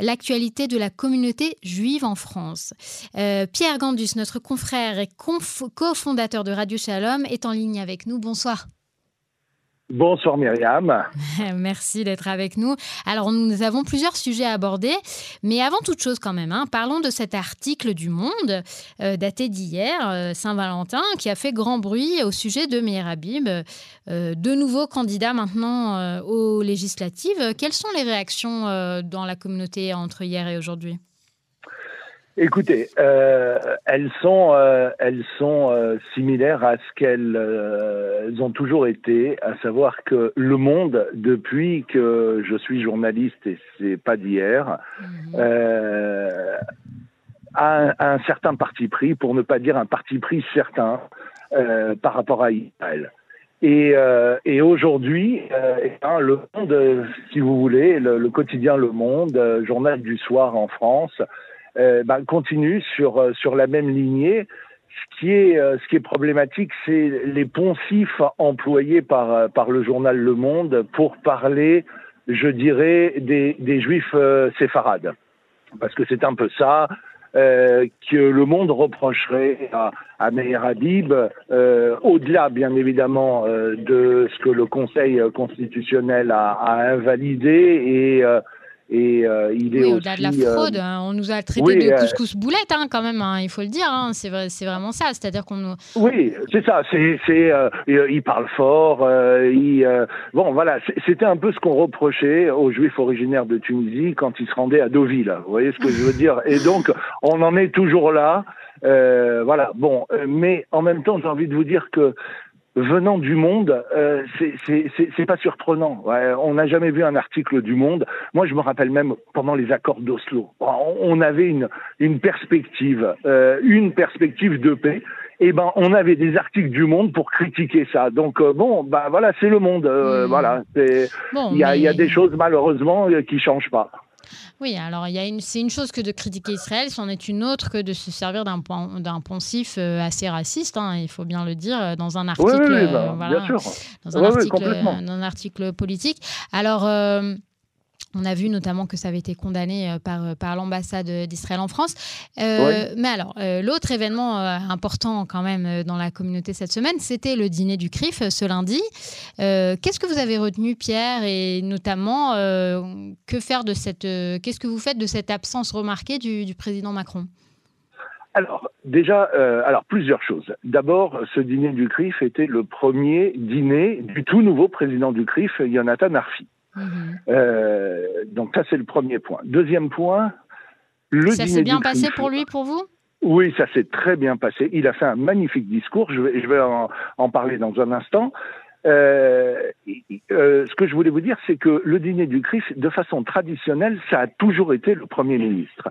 l'actualité de la communauté juive en France. Euh, Pierre Gandus, notre confrère et cofondateur de Radio Shalom, est en ligne avec nous. Bonsoir. Bonsoir Myriam. Merci d'être avec nous. Alors nous avons plusieurs sujets à aborder, mais avant toute chose quand même, hein, parlons de cet article du Monde euh, daté d'hier, euh, Saint-Valentin, qui a fait grand bruit au sujet de Meir Habib, euh, de nouveaux candidats maintenant aux législatives. Quelles sont les réactions dans la communauté entre hier et aujourd'hui? Écoutez, euh, elles sont, euh, elles sont euh, similaires à ce qu'elles ont toujours été, à savoir que le monde, depuis que je suis journaliste et c'est pas d'hier, mhm. a, un, certain parti pris, pour ne pas dire un parti pris certain, par rapport à Israël. Et, et aujourd'hui, eh ben, le Monde, si vous voulez, le, le, quotidien Le Monde, journal du soir en France, ben, continue sur, euh, sur la même lignée. Ce qui est, euh, ce qui est problématique, c'est les poncifs employés par, par le journal Le Monde pour parler, je dirais, des, des juifs séfarades. Parce que c'est un peu ça. Euh, que le monde reprocherait à, à Meir Habib, euh, au-delà bien évidemment euh, de ce que le Conseil constitutionnel a, a invalidé et et euh, il est oui, au-delà de la fraude, euh, hein. on nous a traité de euh, couscous boulette hein, quand même, hein, il faut le dire. c'est, vrai, c'est vraiment ça. C'est-à-dire qu'on nous... Oui, c'est ça. C'est, il parle fort. il, bon, voilà. C'était un peu ce qu'on reprochait aux Juifs originaires de Tunisie quand ils se rendaient à Deauville. Vous voyez ce que je veux dire? Et donc, on en est toujours là. voilà. Bon, mais en même temps, j'ai envie de vous dire que venant du Monde, euh, c'est pas surprenant. on n'a jamais vu un article du Monde. Moi, je me rappelle même pendant les accords d'Oslo, on avait une, une perspective, euh, une perspective de paix. Et eh ben, on avait des articles du Monde pour critiquer ça. Donc euh, bon, bah voilà, c'est le monde. Euh, hmm. Voilà, il y, a, y a des choses malheureusement qui changent pas. Oui, alors il y a une, c'est une chose que de critiquer Israël, c'en est une autre que de se servir d'un, d'un poncif euh, assez raciste, hein, il faut bien le dire, dans un article, oui, oui, bah, voilà, dans un article, dans un article politique. Alors. Euh, on a vu notamment que ça avait été condamné euh, par, euh, par l'ambassade d'Israël en France. Euh, mais alors, l'autre événement important quand même dans la communauté cette semaine, c'était le dîner du CRIF ce lundi. qu'est-ce que vous avez retenu, Pierre, et notamment que faire de cette, qu'est-ce que vous faites de cette absence remarquée du, président Macron? Alors, déjà, alors plusieurs choses. D'abord, ce dîner du CRIF était le premier dîner du tout nouveau président du CRIF, Jonathan Arfi. Mhm. Euh, donc ça, c'est le premier point. Deuxième point, le Ça s'est bien passé pour lui, pour vous? Oui, ça s'est très bien passé. Il a fait un magnifique discours. Je vais, je vais en, parler dans un instant. Euh, euh, ce que je voulais vous dire, c'est que le dîner du CRIF, de façon traditionnelle, ça a toujours été le Premier ministre.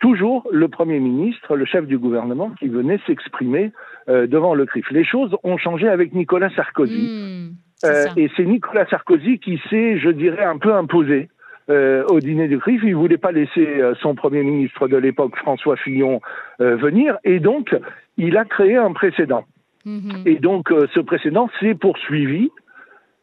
Toujours le Premier ministre, le chef du gouvernement, qui venait s'exprimer devant le CRIF. Les choses ont changé avec Nicolas Sarkozy. Hmm. Euh, et c'est Nicolas Sarkozy qui s'est, je dirais, un peu imposé. Euh, au dîner du CRIF, il voulait pas laisser euh, son premier ministre de l'époque, François Fillon, venir, et donc il a créé un précédent. Mhm. Et donc ce précédent s'est poursuivi,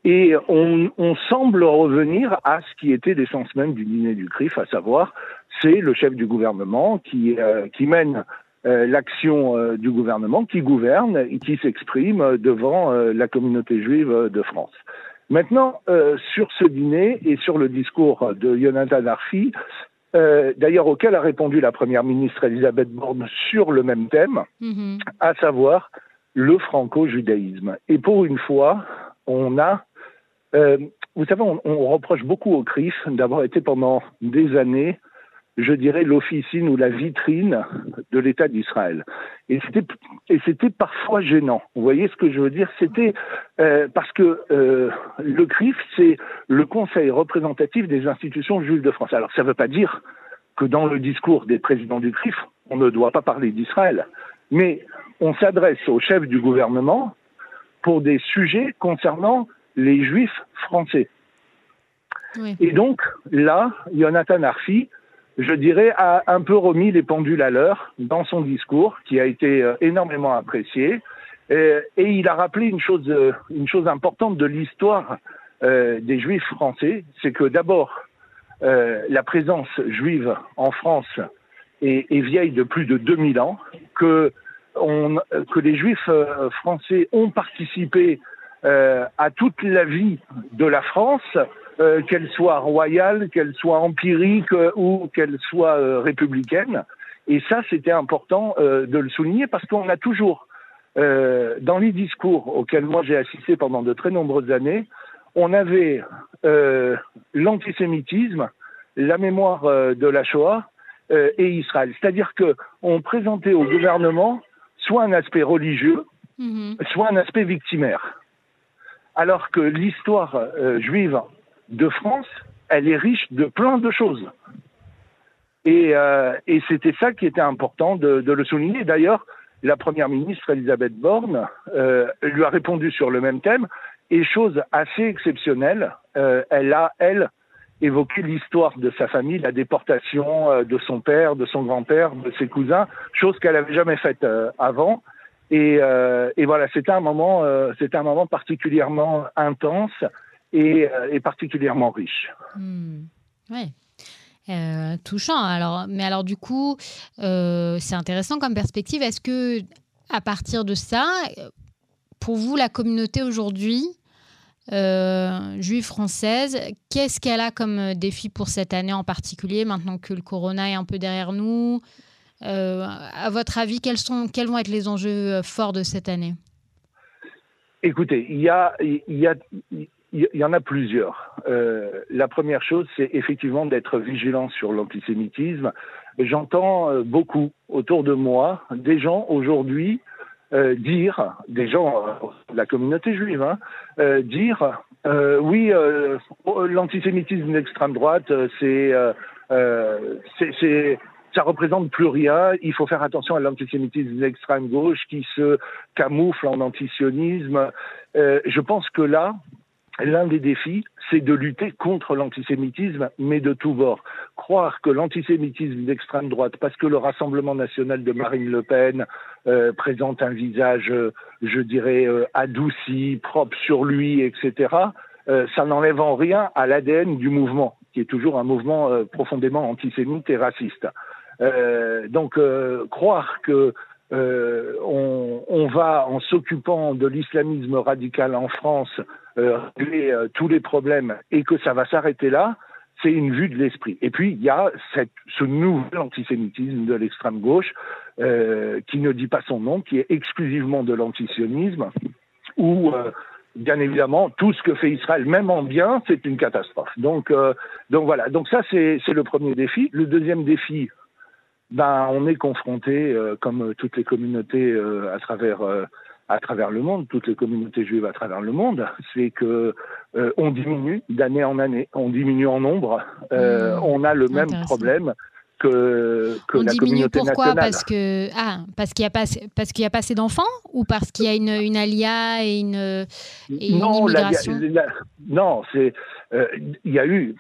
et on, on, semble revenir à ce qui était l'essence même du dîner du CRIF, à savoir c'est le chef du gouvernement qui, qui mène l'action euh, du gouvernement qui gouverne et qui s'exprime devant euh, la communauté juive de France. Maintenant, sur ce dîner et sur le discours de Yonatan Arfi, d'ailleurs auquel a répondu la première ministre Elisabeth Borne sur le même thème, mm-hmm. à savoir le franco-judaïsme. Et pour une fois, on a vous savez, on, on, reproche beaucoup au CRIF d'avoir été pendant des années je dirais, l'officine ou la vitrine de l'État d'Israël. Et c'était, et c'était parfois gênant. Vous voyez ce que je veux dire? C'était euh, parce que euh, le CRIF, c'est le Conseil représentatif des institutions juives de France. Alors ça ne veut pas dire que dans le discours des présidents du CRIF, on ne doit pas parler d'Israël, mais on s'adresse au chef du gouvernement pour des sujets concernant les juifs français. Et donc là, Jonathan Arfi je dirais, a un peu remis les pendules à l'heure dans son discours, qui a été euh, énormément apprécié. Et, il a rappelé une chose, euh, importante de l'histoire euh, des Juifs français, c'est que d'abord, la présence juive en France est, vieille de plus de 2000 ans, que les juifs français ont participé à toute la vie de la France, qu'elle soit royale, qu'elle soit empirique ou qu'elle soit républicaine. Et ça, c'était important de le souligner parce qu'on a toujours euh, dans les discours auxquels moi j'ai assisté pendant de très nombreuses années, on avait euh, l'antisémitisme, la mémoire euh, de la Shoah euh, et Israël. C'est-à-dire qu'on présentait au gouvernement soit un aspect religieux, -hmm. soit un aspect victimaire. Alors que l'histoire euh, juive de France, elle est riche de plein de choses. Et, et c'était ça qui était important de, de le souligner. D'ailleurs, la première ministre Elisabeth Borne euh, lui a répondu sur le même thème et chose assez exceptionnelle, euh, elle a elle évoqué l'histoire de sa famille, la déportation euh, de son père, de son grand-père, de ses cousins, chose qu'elle n'avait jamais faite euh, avant. Et, euh, et, voilà, c'était un moment, c'était un moment particulièrement intense et, et particulièrement riche. Mmh. Ouais. Euh, touchant. Alors, mais alors du coup, euh, c'est intéressant comme perspective. Est-ce que à partir de ça, pour vous, la communauté aujourd'hui euh, juive française, qu'est-ce qu'elle a comme défi pour cette année en particulier, maintenant que le corona est un peu derrière nous? Euh, À votre avis, quels, sont, quels vont être les enjeux forts de cette année? Écoutez, il y a, il y a, il y en a plusieurs. Euh, la première chose, c'est effectivement d'être vigilant sur l'antisémitisme. J'entends euh, beaucoup autour de moi des gens aujourd'hui euh, dire, des gens de la communauté juive, hein, dire oui, l'antisémitisme d'extrême droite, c'est c'est ça représente plus rien. Il faut faire attention à l'antisémitisme d'extrême gauche qui se camoufle en antisionisme. Euh, je pense que là, l'un des défis, c'est de lutter contre l'antisémitisme, mais de tous bords. Croire que l'antisémitisme d'extrême droite, parce que le Rassemblement national de Marine Le Pen euh, présente un visage, euh, je dirais, euh, adouci, propre sur lui, etc., euh, ça n'enlève en rien à l'ADN du mouvement, qui est toujours un mouvement profondément antisémite et raciste. Donc, croire que on, on, va, en s'occupant de l'islamisme radical en France, régler euh, tous les problèmes et que ça va s'arrêter là, c'est une vue de l'esprit. Et puis, il y a ce nouvel antisémitisme de l'extrême gauche euh, qui ne dit pas son nom, qui est exclusivement de l'antisionisme, où, euh, bien évidemment, tout ce que fait Israël, même en bien, c'est une catastrophe. Donc, euh, donc voilà. Donc ça, c'est le premier défi. Le deuxième défi, ben, on est confronté, euh, comme toutes les communautés euh, à travers euh, à travers le monde, toutes les communautés juives à travers le monde, c'est que euh, on diminue d'année en année, on diminue en nombre, mmh. on a le même problème que, que on la diminue communauté pourquoi? nationale. Parce que ah parce qu'il y a pas parce qu'il y a pas assez d'enfants ou parce qu'il y a une, une alia et une, et une non, immigration? la, la, non, c'est il y a eu,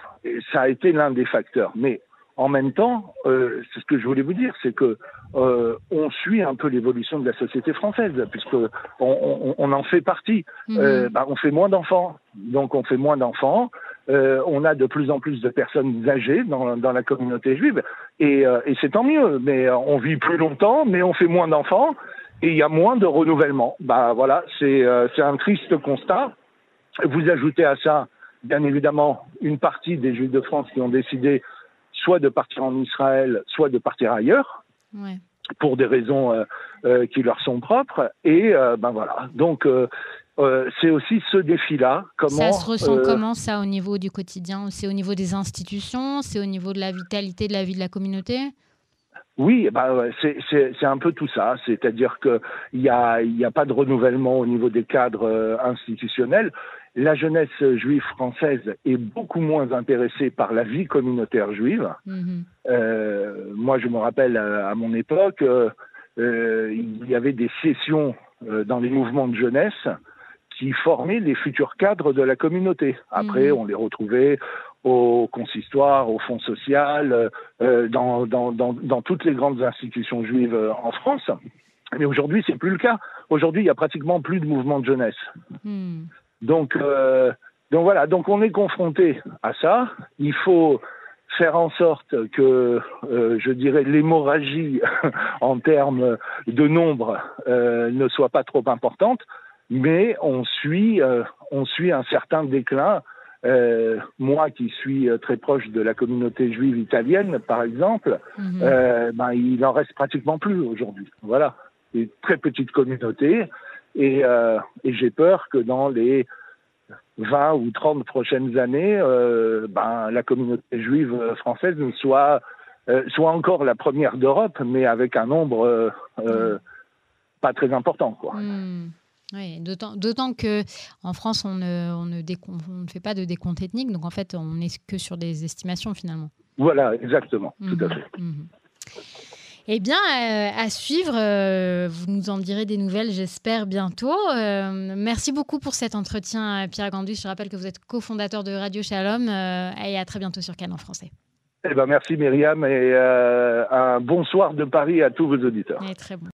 ça a été l'un des facteurs, mais en même temps, euh, c'est ce que je voulais vous dire, c'est que euh, on suit un peu l'évolution de la société française, puisque on, on, on en fait partie. Mhm. Euh, bah, on fait moins d'enfants, donc on fait moins d'enfants. Euh, on a de plus en plus de personnes âgées dans, dans la communauté juive, et, euh, et c'est tant mieux. Mais on vit plus longtemps, mais on fait moins d'enfants, et il y a moins de renouvellement. Bah voilà, c'est euh, c'est un triste constat. Vous ajoutez à ça, bien évidemment, une partie des Juifs de France qui ont décidé soit de partir en Israël, soit de partir ailleurs, Ouais. pour des raisons euh, euh, qui leur sont propres. Et euh, ben voilà. Donc c'est aussi ce défi-là. Comment Ça se ressent comment ça au niveau du quotidien? C'est au niveau des institutions? C'est au niveau de la vitalité de la vie de la communauté? Oui, bah, c'est- un peu tout ça. C'est-à-dire qu'il n'y a, il y a pas de renouvellement au niveau des cadres euh, institutionnels. La jeunesse juive française est beaucoup moins intéressée par la vie communautaire juive. Mhm. Euh, moi, je me rappelle à, à mon époque, euh, euh, il y avait des sessions euh, dans les mouvements de jeunesse qui formaient les futurs cadres de la communauté. Après, Mhm. on les retrouvait au consistoire, au fonds social, euh, dans, dans, dans, dans toutes les grandes institutions juives euh, en France. Mais aujourd'hui, c'est plus le cas. Aujourd'hui, il y a pratiquement plus de mouvements de jeunesse. Hmm. Donc, euh, donc voilà, donc on est confronté à ça. Il faut faire en sorte que, euh, je dirais, l'hémorragie en termes de nombre euh, ne soit pas trop importante, mais on suit, euh, on suit un certain déclin. Moi qui suis très proche de la communauté juive italienne, par exemple, mhm. ben, il en reste pratiquement plus aujourd'hui. Voilà, une très petite communauté, et, et j'ai peur que dans les 20 ou 30 prochaines années, euh, ben, la communauté juive française soit, euh, soit encore la première d'Europe, mais avec un nombre euh, pas très important. Quoi. Hmm. Oui, d'autant que en France, on ne, on, ne on ne, fait pas de décompte ethnique, donc en fait, on n'est que sur des estimations finalement. Voilà, exactement, tout à hmm. fait. Hmm. Eh bien, euh, à suivre, euh, vous nous en direz des nouvelles, j'espère, bientôt. Euh, merci beaucoup pour cet entretien, Pierre Gandus. Je rappelle que vous êtes cofondateur de Radio Shalom et à très bientôt sur Cannes en français. Eh ben, merci Myriam et un bonsoir de Paris à tous vos auditeurs. très bon.